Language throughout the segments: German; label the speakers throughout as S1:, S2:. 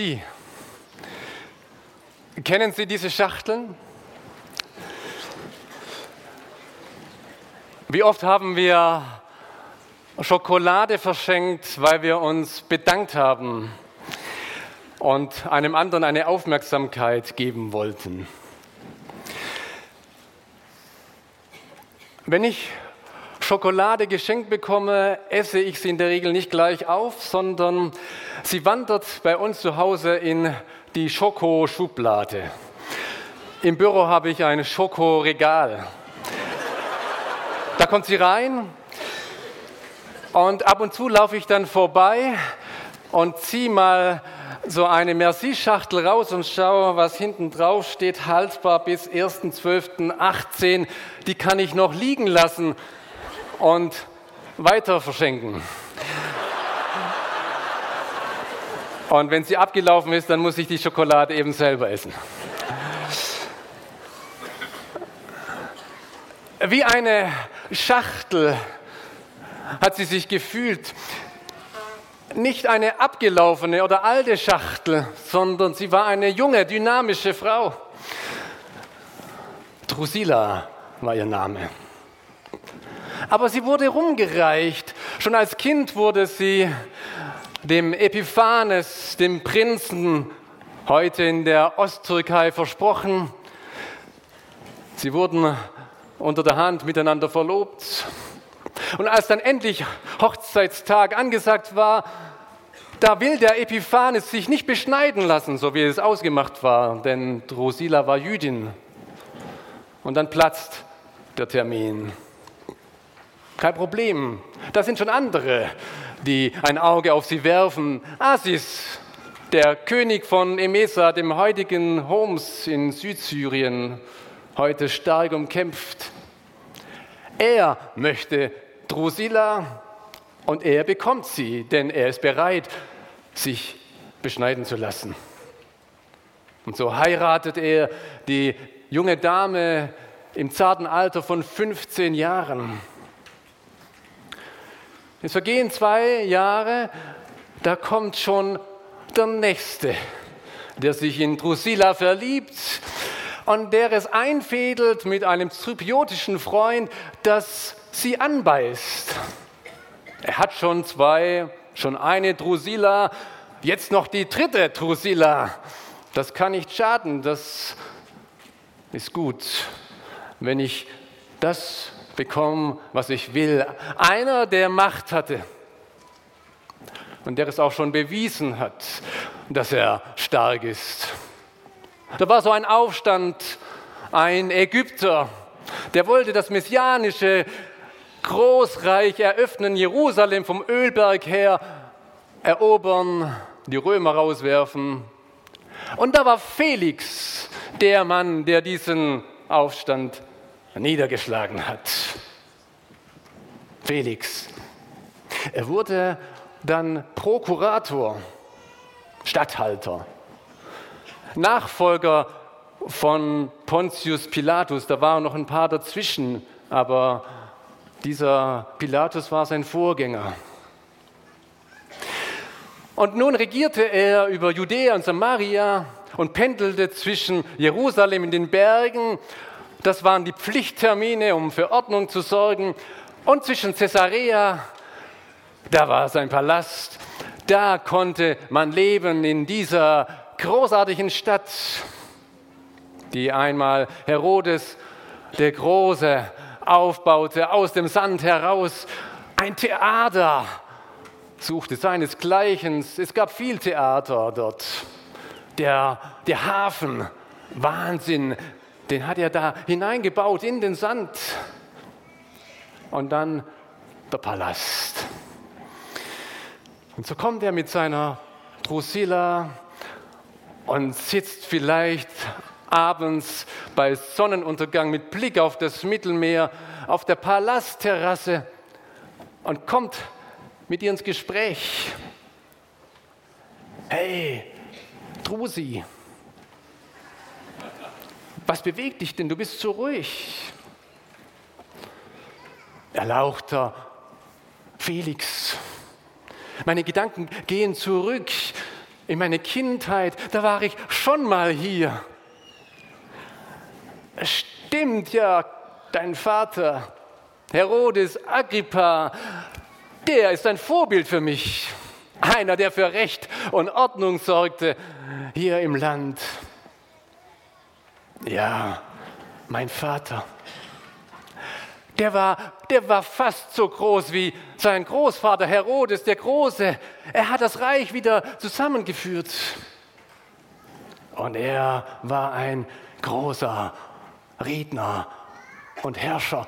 S1: Merci. Kennen Sie diese Schachteln? Wie oft haben wir Schokolade verschenkt, weil wir uns bedankt haben und einem anderen eine Aufmerksamkeit geben wollten? Wenn ich Schokolade geschenkt bekomme, esse ich sie in der Regel nicht gleich auf, sondern sie wandert bei uns zu Hause in die Schokoschublade. Im Büro habe ich ein Schokoregal. Da kommt sie rein und ab und zu laufe ich dann vorbei und ziehe mal so eine Merci-Schachtel raus und schaue, was hinten drauf steht, haltbar bis 1.12.18. Die kann ich noch liegen lassen und weiter verschenken. Und wenn sie abgelaufen ist, dann muss ich die Schokolade eben selber essen. Wie eine Schachtel hat sie sich gefühlt. Nicht eine abgelaufene oder alte Schachtel, sondern sie war eine junge, dynamische Frau. Drusilla war ihr Name aber sie wurde rumgereicht. Schon als Kind wurde sie dem Epiphanes, dem Prinzen, heute in der Osttürkei versprochen. Sie wurden unter der Hand miteinander verlobt. Und als dann endlich Hochzeitstag angesagt war, da will der Epiphanes sich nicht beschneiden lassen, so wie es ausgemacht war, denn Drusilla war Jüdin. Und dann platzt der Termin. Kein Problem. Da sind schon andere, die ein Auge auf sie werfen. Asis, der König von Emesa, dem heutigen Homs in Südsyrien, heute stark umkämpft. Er möchte Drusilla und er bekommt sie, denn er ist bereit, sich beschneiden zu lassen. Und so heiratet er die junge Dame im zarten Alter von 15 Jahren. Es vergehen zwei Jahre, da kommt schon der Nächste, der sich in Drusilla verliebt und der es einfädelt mit einem zypriotischen Freund, dass sie anbeißt. Er hat schon zwei, schon eine Drusilla, jetzt noch die dritte Drusilla. Das kann nicht schaden, das ist gut, wenn ich das bekommen, was ich will. Einer, der Macht hatte und der es auch schon bewiesen hat, dass er stark ist. Da war so ein Aufstand, ein Ägypter, der wollte das messianische Großreich eröffnen, Jerusalem vom Ölberg her erobern, die Römer rauswerfen. Und da war Felix, der Mann, der diesen Aufstand niedergeschlagen hat. Felix. Er wurde dann Prokurator, Statthalter, Nachfolger von Pontius Pilatus. Da waren noch ein paar dazwischen, aber dieser Pilatus war sein Vorgänger. Und nun regierte er über Judäa und Samaria und pendelte zwischen Jerusalem in den Bergen das waren die Pflichttermine, um für Ordnung zu sorgen. Und zwischen Caesarea, da war sein Palast. Da konnte man leben in dieser großartigen Stadt, die einmal Herodes der Große aufbaute, aus dem Sand heraus. Ein Theater suchte seinesgleichen. Es gab viel Theater dort. Der, der Hafen, Wahnsinn, den hat er da hineingebaut in den Sand. Und dann der Palast. Und so kommt er mit seiner Drusilla und sitzt vielleicht abends bei Sonnenuntergang mit Blick auf das Mittelmeer auf der Palastterrasse und kommt mit ihr ins Gespräch. Hey, Drusi, was bewegt dich denn? Du bist so ruhig. Erlauchter Felix, meine Gedanken gehen zurück in meine Kindheit. Da war ich schon mal hier. Stimmt ja, dein Vater, Herodes Agrippa, der ist ein Vorbild für mich. Einer, der für Recht und Ordnung sorgte hier im Land. Ja, mein Vater. Der war, der war fast so groß wie sein Großvater Herodes der Große. Er hat das Reich wieder zusammengeführt. Und er war ein großer Redner und Herrscher.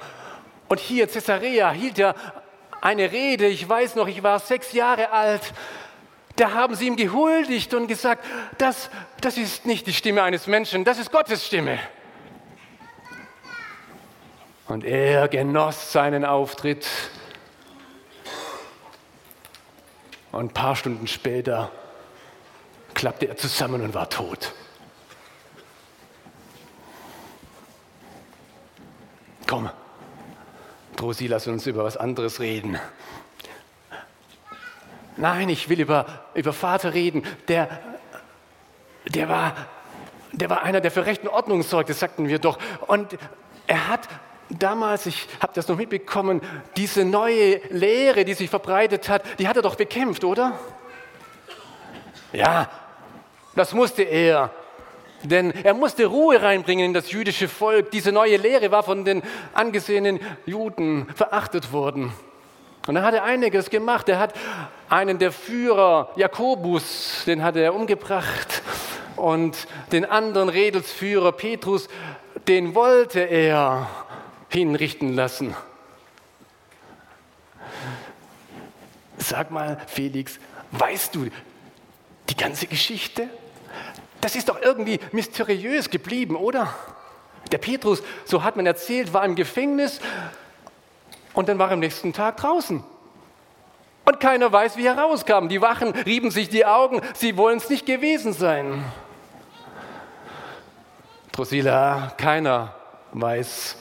S1: Und hier in Caesarea hielt er eine Rede. Ich weiß noch, ich war sechs Jahre alt. Da haben sie ihm gehuldigt und gesagt, das, das ist nicht die Stimme eines Menschen, das ist Gottes Stimme. Und er genoss seinen Auftritt. Und ein paar Stunden später klappte er zusammen und war tot. Komm, Drosi, lass uns über was anderes reden. Nein, ich will über, über Vater reden. Der, der, war, der war einer, der für Recht und Ordnung sorgte, sagten wir doch. Und er hat damals, ich habe das noch mitbekommen, diese neue Lehre, die sich verbreitet hat, die hat er doch bekämpft, oder? Ja, das musste er. Denn er musste Ruhe reinbringen in das jüdische Volk. Diese neue Lehre war von den angesehenen Juden verachtet worden. Und dann hat er einiges gemacht. Er hat einen der Führer, Jakobus, den hat er umgebracht. Und den anderen Redelsführer, Petrus, den wollte er hinrichten lassen. Sag mal, Felix, weißt du die ganze Geschichte? Das ist doch irgendwie mysteriös geblieben, oder? Der Petrus, so hat man erzählt, war im Gefängnis und dann war er am nächsten Tag draußen. Und keiner weiß, wie er rauskam. Die Wachen rieben sich die Augen, sie wollen es nicht gewesen sein. Drusilla, keiner weiß,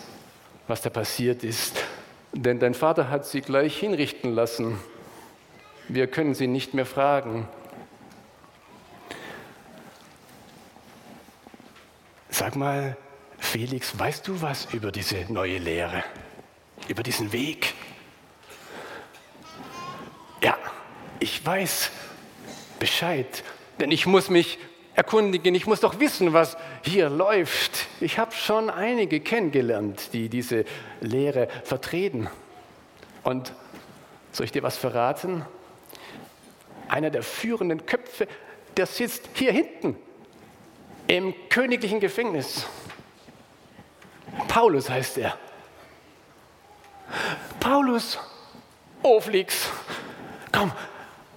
S1: was da passiert ist, denn dein Vater hat sie gleich hinrichten lassen. Wir können sie nicht mehr fragen. Sag mal, Felix, weißt du was über diese neue Lehre, über diesen Weg? Ja, ich weiß Bescheid, denn ich muss mich erkundigen, ich muss doch wissen, was hier läuft. Ich habe schon einige kennengelernt, die diese Lehre vertreten. Und soll ich dir was verraten? Einer der führenden Köpfe, der sitzt hier hinten im königlichen Gefängnis. Paulus heißt er. Paulus, oh Flix, komm,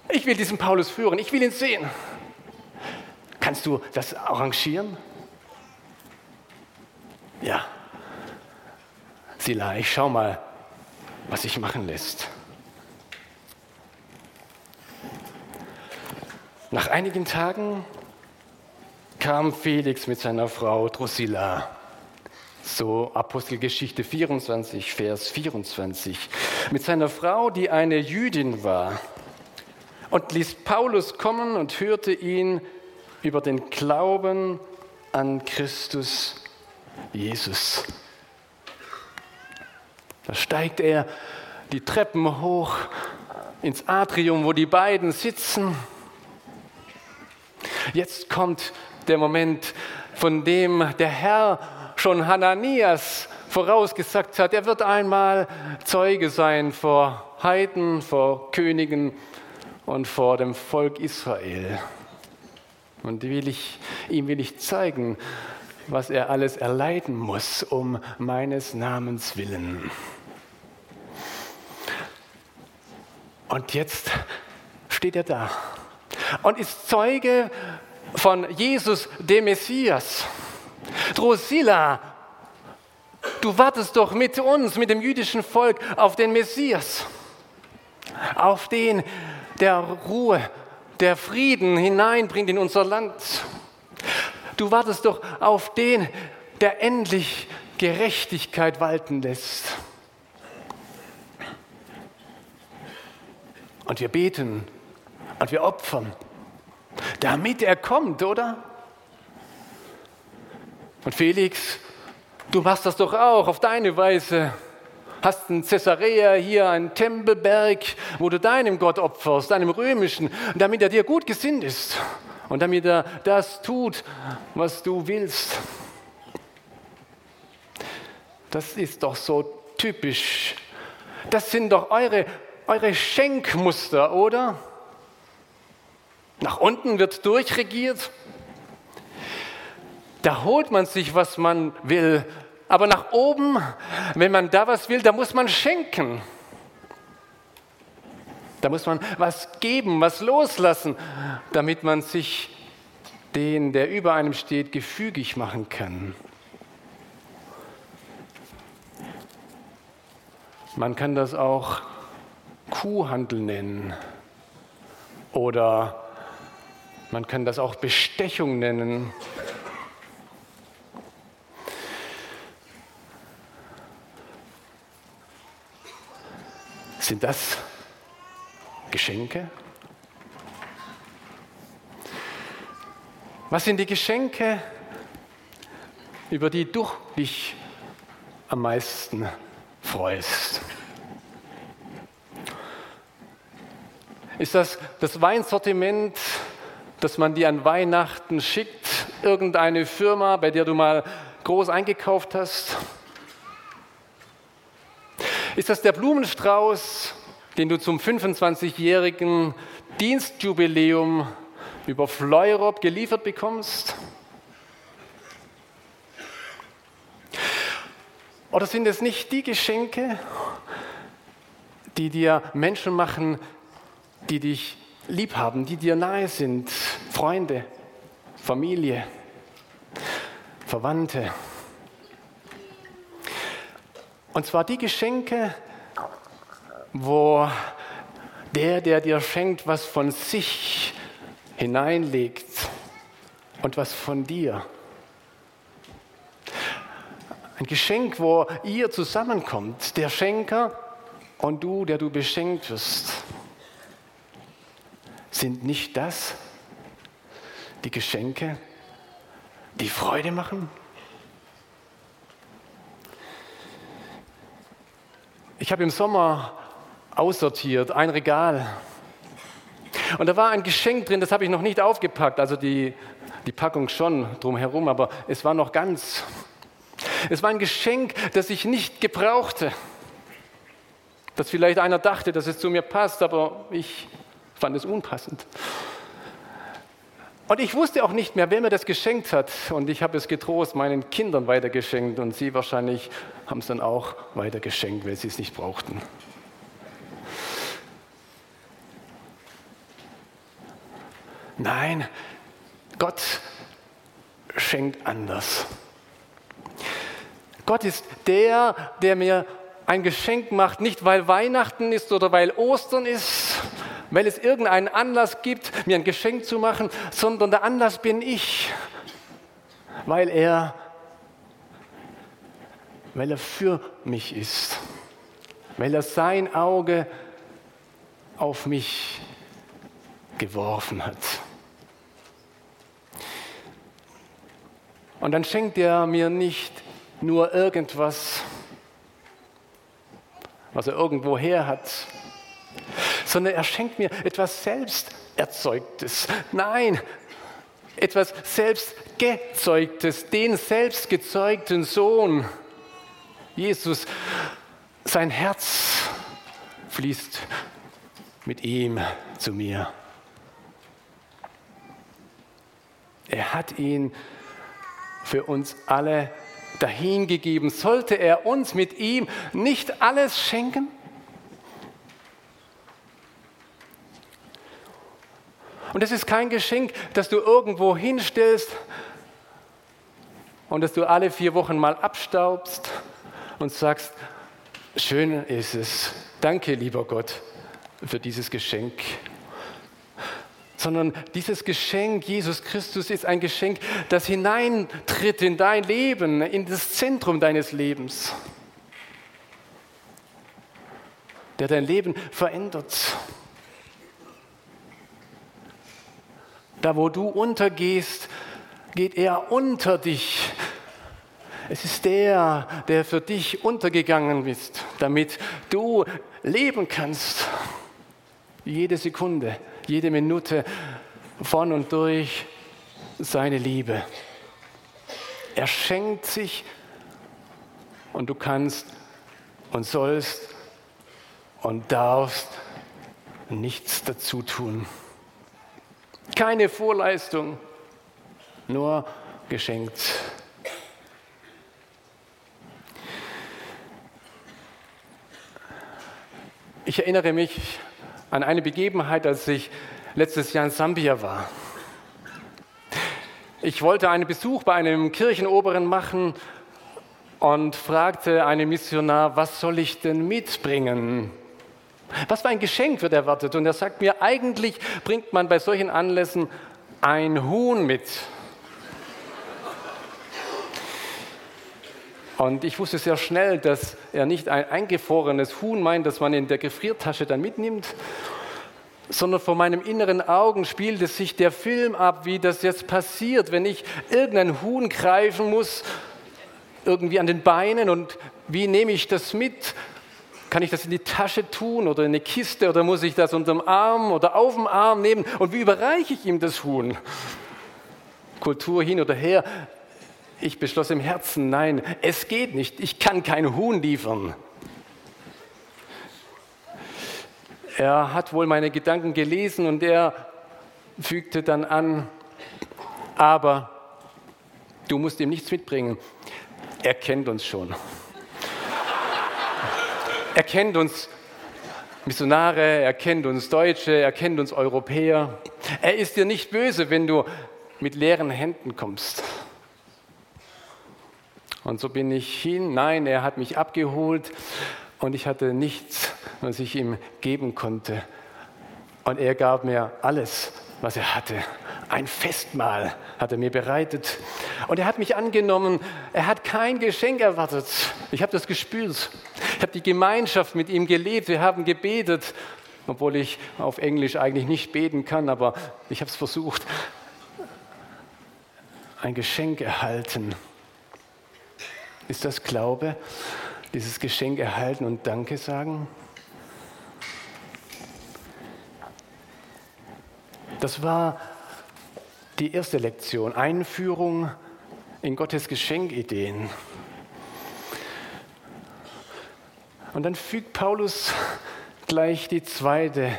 S1: ich will diesen Paulus führen, ich will ihn sehen. Kannst du das arrangieren? Ja. Sila, ich schau mal, was sich machen lässt. Nach einigen Tagen kam Felix mit seiner Frau Drusilla. So Apostelgeschichte 24, Vers 24. Mit seiner Frau, die eine Jüdin war. Und ließ Paulus kommen und hörte ihn über den Glauben an Christus Jesus. Da steigt er die Treppen hoch ins Atrium, wo die beiden sitzen. Jetzt kommt der Moment, von dem der Herr schon Hananias vorausgesagt hat, er wird einmal Zeuge sein vor Heiden, vor Königen und vor dem Volk Israel. Und will ich, ihm will ich zeigen, was er alles erleiden muss um meines Namens willen. Und jetzt steht er da und ist Zeuge von Jesus, dem Messias. Drusilla, du wartest doch mit uns, mit dem jüdischen Volk, auf den Messias, auf den, der Ruhe, der Frieden hineinbringt in unser Land. Du wartest doch auf den, der endlich Gerechtigkeit walten lässt. Und wir beten und wir opfern, damit er kommt, oder? Und Felix, du machst das doch auch auf deine Weise. Hast in Caesarea hier einen Tempelberg, wo du deinem Gott opferst, deinem römischen, damit er dir gut gesinnt ist und damit er das tut, was du willst. Das ist doch so typisch. Das sind doch eure, eure Schenkmuster, oder? Nach unten wird durchregiert. Da holt man sich, was man will. Aber nach oben, wenn man da was will, da muss man schenken. Da muss man was geben, was loslassen, damit man sich den, der über einem steht, gefügig machen kann. Man kann das auch Kuhhandel nennen oder man kann das auch Bestechung nennen. Sind das Geschenke? Was sind die Geschenke, über die du dich am meisten freust? Ist das das Weinsortiment, das man dir an Weihnachten schickt? Irgendeine Firma, bei der du mal groß eingekauft hast? Ist das der Blumenstrauß, den du zum 25-jährigen Dienstjubiläum über Fleurop geliefert bekommst? Oder sind es nicht die Geschenke, die dir Menschen machen, die dich lieb haben, die dir nahe sind, Freunde, Familie, Verwandte? Und zwar die Geschenke, wo der, der dir schenkt, was von sich hineinlegt und was von dir. Ein Geschenk, wo ihr zusammenkommt, der Schenker und du, der du beschenkt wirst. Sind nicht das die Geschenke, die Freude machen? Ich habe im Sommer aussortiert, ein Regal. Und da war ein Geschenk drin, das habe ich noch nicht aufgepackt, also die, die Packung schon drumherum, aber es war noch ganz. Es war ein Geschenk, das ich nicht gebrauchte. Dass vielleicht einer dachte, dass es zu mir passt, aber ich fand es unpassend. Und ich wusste auch nicht mehr, wer mir das geschenkt hat. Und ich habe es getrost meinen Kindern weitergeschenkt und sie wahrscheinlich haben es dann auch weitergeschenkt, weil sie es nicht brauchten. Nein, Gott schenkt anders. Gott ist der, der mir ein Geschenk macht, nicht weil Weihnachten ist oder weil Ostern ist, weil es irgendeinen Anlass gibt, mir ein Geschenk zu machen, sondern der Anlass bin ich, weil er, weil er für mich ist, weil er sein Auge auf mich geworfen hat. Und dann schenkt er mir nicht nur irgendwas, was er irgendwo her hat, sondern er schenkt mir etwas Selbsterzeugtes. Nein, etwas Selbstgezeugtes, den selbstgezeugten Sohn. Jesus, sein Herz fließt mit ihm zu mir. Er hat ihn für uns alle dahingegeben. Sollte er uns mit ihm nicht alles schenken? Und das ist kein Geschenk, das du irgendwo hinstellst und das du alle vier Wochen mal abstaubst und sagst, schön ist es, danke lieber Gott für dieses Geschenk. Sondern dieses Geschenk, Jesus Christus, ist ein Geschenk, das hineintritt in dein Leben, in das Zentrum deines Lebens, der dein Leben verändert. Da, wo du untergehst, geht er unter dich. Es ist der, der für dich untergegangen ist, damit du leben kannst. Jede Sekunde, jede Minute von und durch seine Liebe. Er schenkt sich und du kannst und sollst und darfst nichts dazu tun. Keine Vorleistung, nur geschenkt. Ich erinnere mich an eine Begebenheit, als ich letztes Jahr in Sambia war. Ich wollte einen Besuch bei einem Kirchenoberen machen und fragte einen Missionar, was soll ich denn mitbringen? Was für ein Geschenk wird erwartet? Und er sagt mir, eigentlich bringt man bei solchen Anlässen ein Huhn mit. Und ich wusste sehr schnell, dass er nicht ein eingefrorenes Huhn meint, das man in der Gefriertasche dann mitnimmt, sondern vor meinem inneren Augen spielte sich der Film ab, wie das jetzt passiert, wenn ich irgendein Huhn greifen muss, irgendwie an den Beinen und wie nehme ich das mit? Kann ich das in die Tasche tun oder in eine Kiste oder muss ich das unterm Arm oder auf dem Arm nehmen? Und wie überreiche ich ihm das Huhn? Kultur hin oder her. Ich beschloss im Herzen, nein, es geht nicht. Ich kann kein Huhn liefern. Er hat wohl meine Gedanken gelesen und er fügte dann an, aber du musst ihm nichts mitbringen. Er kennt uns schon. Er kennt uns Missionare, er kennt uns Deutsche, er kennt uns Europäer. Er ist dir nicht böse, wenn du mit leeren Händen kommst. Und so bin ich hin. Nein, er hat mich abgeholt und ich hatte nichts, was ich ihm geben konnte. Und er gab mir alles, was er hatte. Ein Festmahl hat er mir bereitet. Und er hat mich angenommen. Er hat kein Geschenk erwartet. Ich habe das gespürt. Ich habe die Gemeinschaft mit ihm gelebt. Wir haben gebetet, obwohl ich auf Englisch eigentlich nicht beten kann, aber ich habe es versucht. Ein Geschenk erhalten. Ist das Glaube? Dieses Geschenk erhalten und Danke sagen? Das war die erste Lektion, Einführung in Gottes Geschenkideen. Und dann fügt Paulus gleich die zweite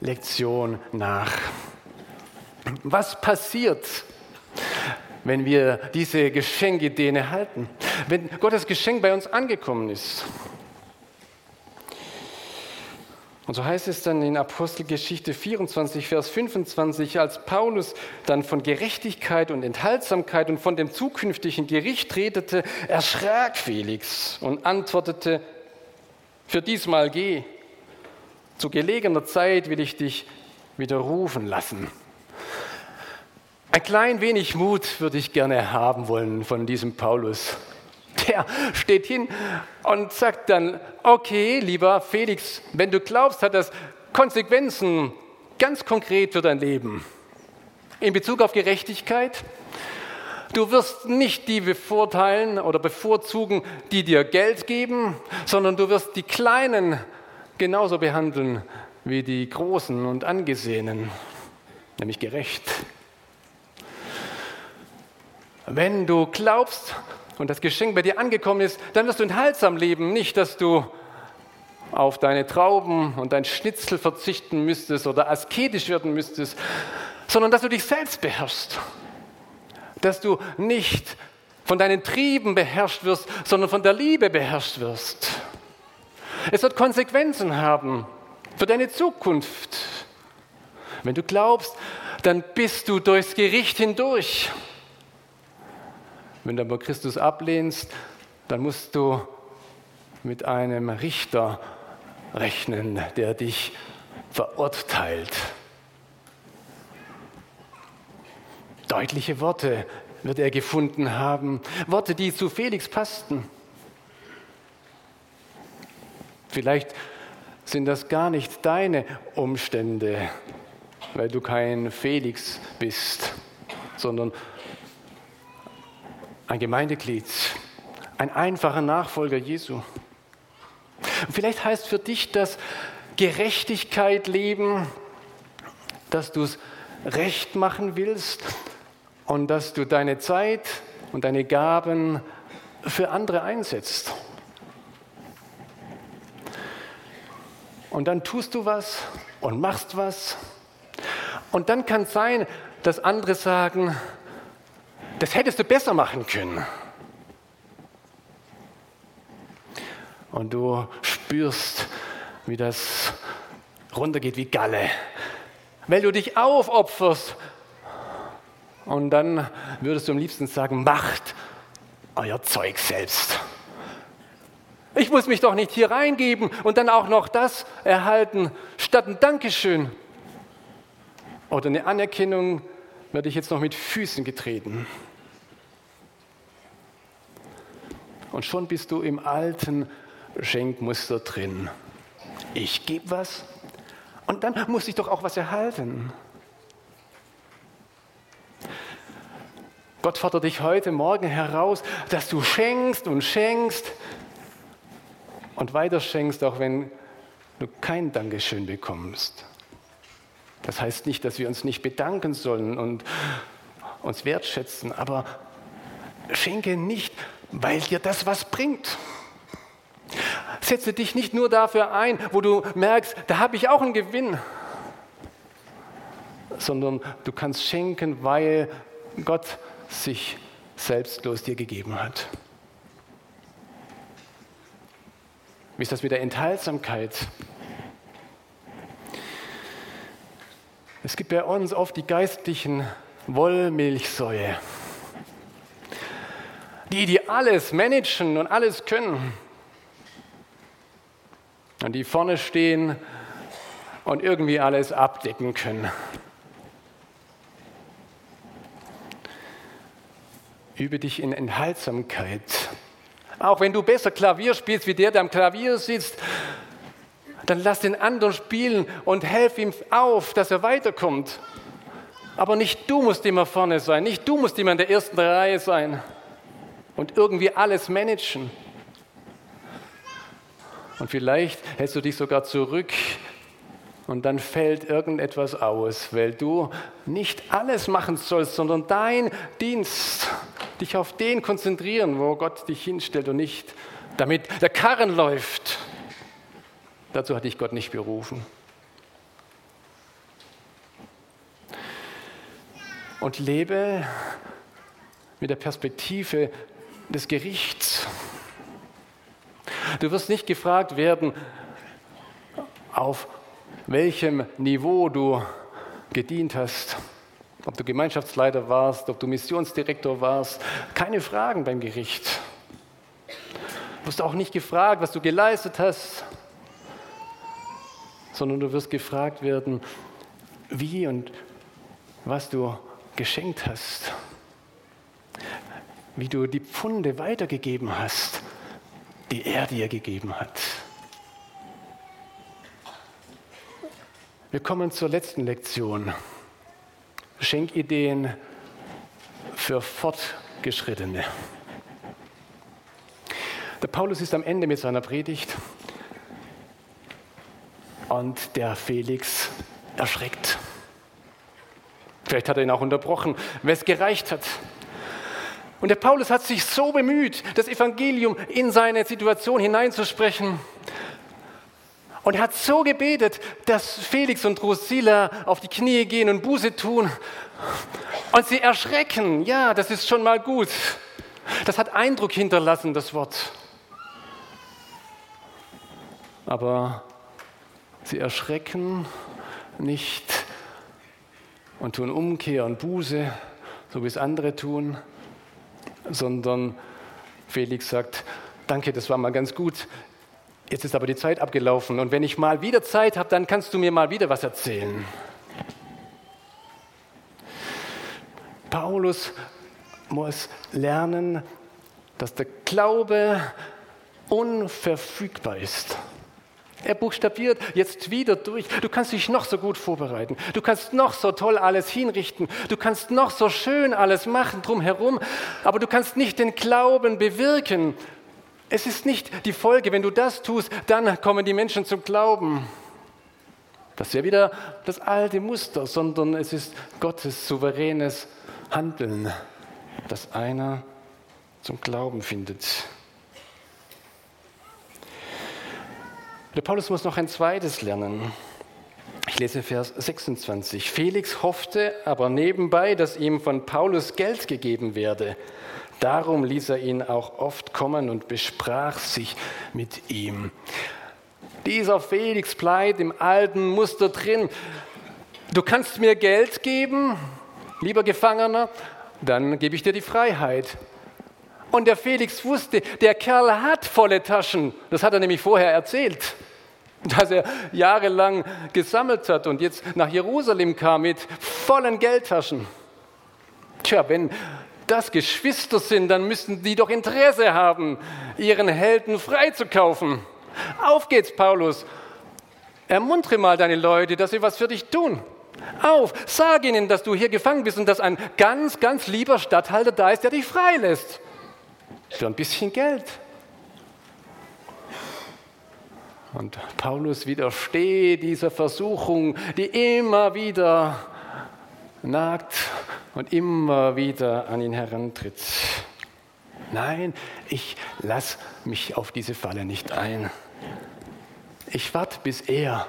S1: Lektion nach. Was passiert, wenn wir diese Geschenkideen erhalten? wenn Gottes Geschenk bei uns angekommen ist. Und so heißt es dann in Apostelgeschichte 24, Vers 25, als Paulus dann von Gerechtigkeit und Enthaltsamkeit und von dem zukünftigen Gericht redete, erschrak Felix und antwortete, für diesmal geh, zu gelegener Zeit will ich dich wieder rufen lassen. Ein klein wenig Mut würde ich gerne haben wollen von diesem Paulus der steht hin und sagt dann, okay, lieber Felix, wenn du glaubst, hat das Konsequenzen ganz konkret für dein Leben. In Bezug auf Gerechtigkeit, du wirst nicht die bevorteilen oder bevorzugen, die dir Geld geben, sondern du wirst die Kleinen genauso behandeln wie die Großen und Angesehenen, nämlich gerecht. Wenn du glaubst, und das Geschenk bei dir angekommen ist, dann wirst du enthaltsam leben. Nicht, dass du auf deine Trauben und dein Schnitzel verzichten müsstest oder asketisch werden müsstest, sondern dass du dich selbst beherrschst. Dass du nicht von deinen Trieben beherrscht wirst, sondern von der Liebe beherrscht wirst. Es wird Konsequenzen haben für deine Zukunft. Wenn du glaubst, dann bist du durchs Gericht hindurch. Wenn du aber Christus ablehnst, dann musst du mit einem Richter rechnen, der dich verurteilt. Deutliche Worte wird er gefunden haben, Worte, die zu Felix passten. Vielleicht sind das gar nicht deine Umstände, weil du kein Felix bist, sondern ein Gemeindeglied, ein einfacher Nachfolger Jesu. Und vielleicht heißt für dich das Gerechtigkeit leben, dass du es recht machen willst und dass du deine Zeit und deine Gaben für andere einsetzt. Und dann tust du was und machst was. Und dann kann es sein, dass andere sagen, das hättest du besser machen können. Und du spürst, wie das runtergeht wie Galle, weil du dich aufopferst. Und dann würdest du am liebsten sagen, macht euer Zeug selbst. Ich muss mich doch nicht hier reingeben und dann auch noch das erhalten, statt ein Dankeschön. Oder eine Anerkennung werde ich jetzt noch mit Füßen getreten. Und schon bist du im alten Schenkmuster drin. Ich gebe was und dann muss ich doch auch was erhalten. Gott fordert dich heute Morgen heraus, dass du schenkst und schenkst und weiter schenkst, auch wenn du kein Dankeschön bekommst. Das heißt nicht, dass wir uns nicht bedanken sollen und uns wertschätzen, aber schenke nicht, weil dir das was bringt. Setze dich nicht nur dafür ein, wo du merkst, da habe ich auch einen Gewinn, sondern du kannst schenken, weil Gott sich selbstlos dir gegeben hat. Wie ist das mit der Enthaltsamkeit? Es gibt bei uns oft die geistlichen Wollmilchsäue, die, die alles managen und alles können und die vorne stehen und irgendwie alles abdecken können. Übe dich in Enthaltsamkeit. Auch wenn du besser Klavier spielst wie der, der am Klavier sitzt, dann lass den anderen spielen und helf ihm auf, dass er weiterkommt. Aber nicht du musst immer vorne sein, nicht du musst immer in der ersten Reihe sein und irgendwie alles managen. Und vielleicht hältst du dich sogar zurück und dann fällt irgendetwas aus, weil du nicht alles machen sollst, sondern dein Dienst, dich auf den konzentrieren, wo Gott dich hinstellt und nicht, damit der Karren läuft. Dazu hat dich Gott nicht berufen. Und lebe mit der Perspektive des Gerichts. Du wirst nicht gefragt werden, auf welchem Niveau du gedient hast, ob du Gemeinschaftsleiter warst, ob du Missionsdirektor warst. Keine Fragen beim Gericht. Du wirst auch nicht gefragt, was du geleistet hast, sondern du wirst gefragt werden, wie und was du geschenkt hast, wie du die Pfunde weitergegeben hast, die er dir gegeben hat. Wir kommen zur letzten Lektion. Schenkideen für Fortgeschrittene. Der Paulus ist am Ende mit seiner Predigt und der Felix erschreckt. Vielleicht hat er ihn auch unterbrochen, weil es gereicht hat. Und der Paulus hat sich so bemüht, das Evangelium in seine Situation hineinzusprechen, und er hat so gebetet, dass Felix und Drusilla auf die Knie gehen und Buße tun. Und sie erschrecken. Ja, das ist schon mal gut. Das hat Eindruck hinterlassen, das Wort. Aber sie erschrecken nicht, und tun Umkehr und Buße, so wie es andere tun, sondern Felix sagt, danke, das war mal ganz gut, jetzt ist aber die Zeit abgelaufen und wenn ich mal wieder Zeit habe, dann kannst du mir mal wieder was erzählen. Paulus muss lernen, dass der Glaube unverfügbar ist. Er buchstabiert jetzt wieder durch. Du kannst dich noch so gut vorbereiten. Du kannst noch so toll alles hinrichten. Du kannst noch so schön alles machen drumherum. Aber du kannst nicht den Glauben bewirken. Es ist nicht die Folge, wenn du das tust, dann kommen die Menschen zum Glauben. Das wäre wieder das alte Muster, sondern es ist Gottes souveränes Handeln, dass einer zum Glauben findet. Der Paulus muss noch ein zweites lernen. Ich lese Vers 26. Felix hoffte aber nebenbei, dass ihm von Paulus Geld gegeben werde. Darum ließ er ihn auch oft kommen und besprach sich mit ihm. Dieser Felix bleibt im alten Muster drin. Du kannst mir Geld geben, lieber Gefangener, dann gebe ich dir die Freiheit. Und der Felix wusste, der Kerl hat volle Taschen. Das hat er nämlich vorher erzählt. Dass er jahrelang gesammelt hat und jetzt nach Jerusalem kam mit vollen Geldtaschen. Tja, wenn das Geschwister sind, dann müssten die doch Interesse haben, ihren Helden freizukaufen. Auf geht's, Paulus. Ermuntere mal deine Leute, dass sie was für dich tun. Auf, sag ihnen, dass du hier gefangen bist und dass ein ganz, ganz lieber Statthalter da ist, der dich freilässt. Für ein bisschen Geld. Und Paulus widersteht dieser Versuchung, die immer wieder nagt und immer wieder an ihn herantritt. Nein, ich lasse mich auf diese Falle nicht ein. Ich warte, bis er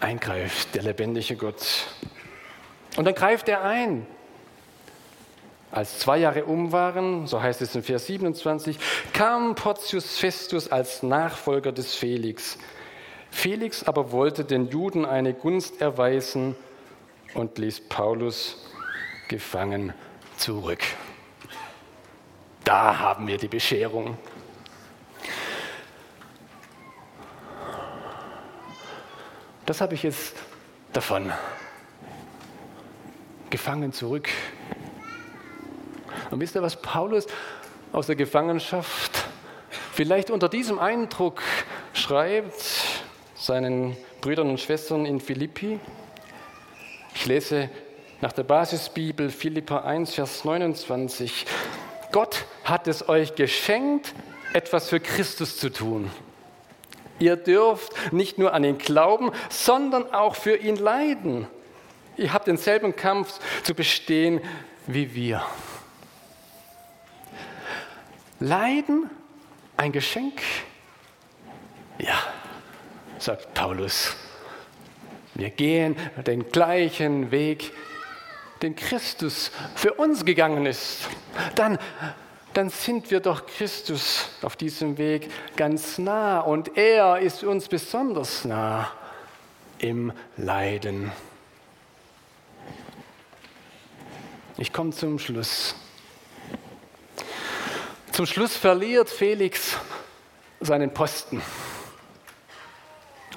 S1: eingreift, der lebendige Gott. Und dann greift er ein. Als zwei Jahre um waren, so heißt es in Vers 27, kam Porcius Festus als Nachfolger des Felix. Felix aber wollte den Juden eine Gunst erweisen und ließ Paulus gefangen zurück. Da haben wir die Bescherung. Das habe ich jetzt davon. Gefangen zurück. Und wisst ihr, was Paulus aus der Gefangenschaft vielleicht unter diesem Eindruck schreibt, seinen Brüdern und Schwestern in Philippi? Ich lese nach der Basisbibel Philippa 1, Vers 29. Gott hat es euch geschenkt, etwas für Christus zu tun. Ihr dürft nicht nur an ihn glauben, sondern auch für ihn leiden. Ihr habt denselben Kampf zu bestehen wie wir. Leiden ein Geschenk? Ja, sagt Paulus. Wir gehen den gleichen Weg, den Christus für uns gegangen ist. Dann, dann sind wir doch Christus auf diesem Weg ganz nah und er ist uns besonders nah im Leiden. Ich komme zum Schluss. Zum Schluss verliert Felix seinen Posten.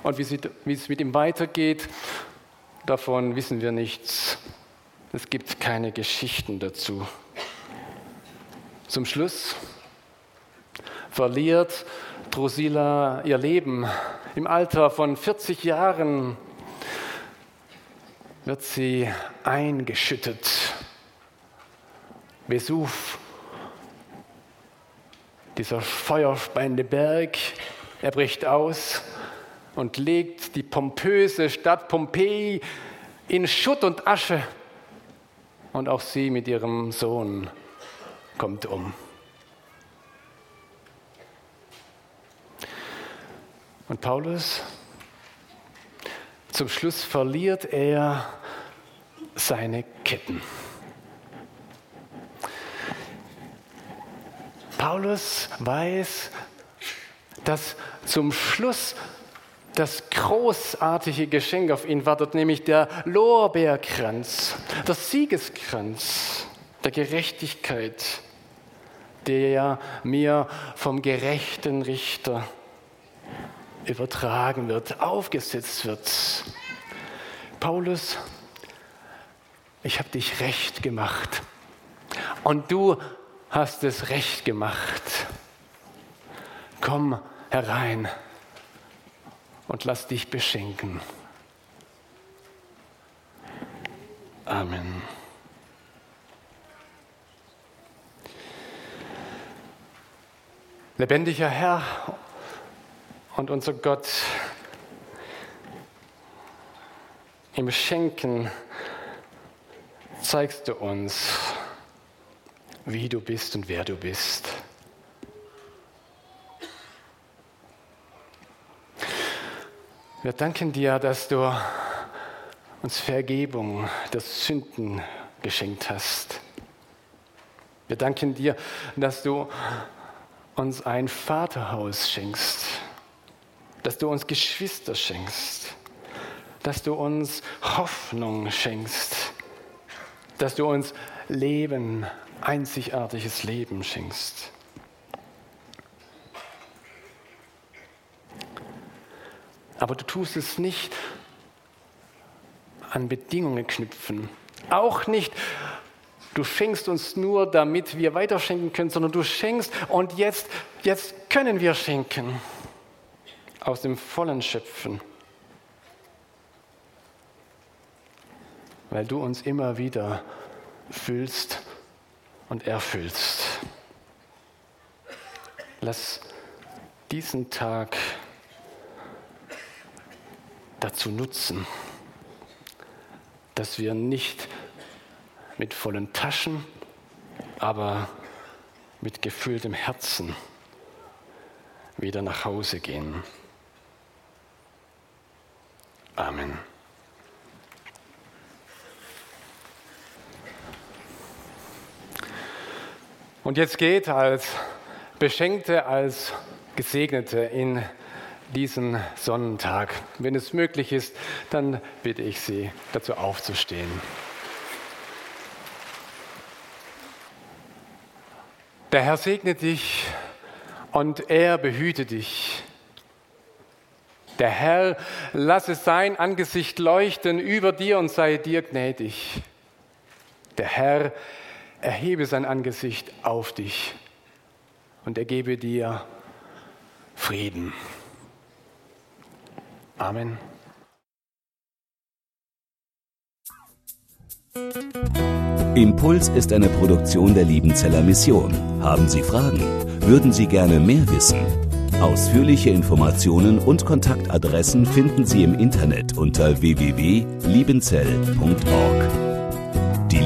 S1: Und wie es mit ihm weitergeht, davon wissen wir nichts. Es gibt keine Geschichten dazu. Zum Schluss verliert Drusilla ihr Leben. Im Alter von 40 Jahren wird sie eingeschüttet. Vesuv dieser feuerspeiende Berg, er bricht aus und legt die pompöse Stadt Pompeji in Schutt und Asche. Und auch sie mit ihrem Sohn kommt um. Und Paulus, zum Schluss verliert er seine Ketten. Paulus weiß, dass zum Schluss das großartige Geschenk auf ihn wartet, nämlich der Lorbeerkranz, der Siegeskranz der Gerechtigkeit, der mir vom gerechten Richter übertragen wird, aufgesetzt wird. Paulus, ich habe dich recht gemacht und du hast es recht gemacht. Komm herein und lass dich beschenken. Amen. Lebendiger Herr und unser Gott, im Schenken zeigst du uns, wie du bist und wer du bist. Wir danken dir, dass du uns Vergebung der Sünden geschenkt hast. Wir danken dir, dass du uns ein Vaterhaus schenkst, dass du uns Geschwister schenkst, dass du uns Hoffnung schenkst, dass du uns Leben, einzigartiges Leben schenkst. Aber du tust es nicht an Bedingungen knüpfen. Auch nicht, du schenkst uns nur, damit wir weiterschenken können, sondern du schenkst und jetzt, jetzt können wir schenken. Aus dem vollen Schöpfen. Weil du uns immer wieder füllst und erfüllst. Lass diesen Tag dazu nutzen, dass wir nicht mit vollen Taschen, aber mit gefülltem Herzen wieder nach Hause gehen. Amen. Und jetzt geht als Beschenkte, als Gesegnete in diesen Sonnentag. Wenn es möglich ist, dann bitte ich Sie, dazu aufzustehen. Der Herr segne dich und er behüte dich. Der Herr lasse sein Angesicht leuchten über dir und sei dir gnädig. Der Herr erhebe sein Angesicht auf dich und er gebe dir Frieden. Amen.
S2: Impuls ist eine Produktion der Liebenzeller Mission. Haben Sie Fragen? Würden Sie gerne mehr wissen? Ausführliche Informationen und Kontaktadressen finden Sie im Internet unter www.liebenzell.org.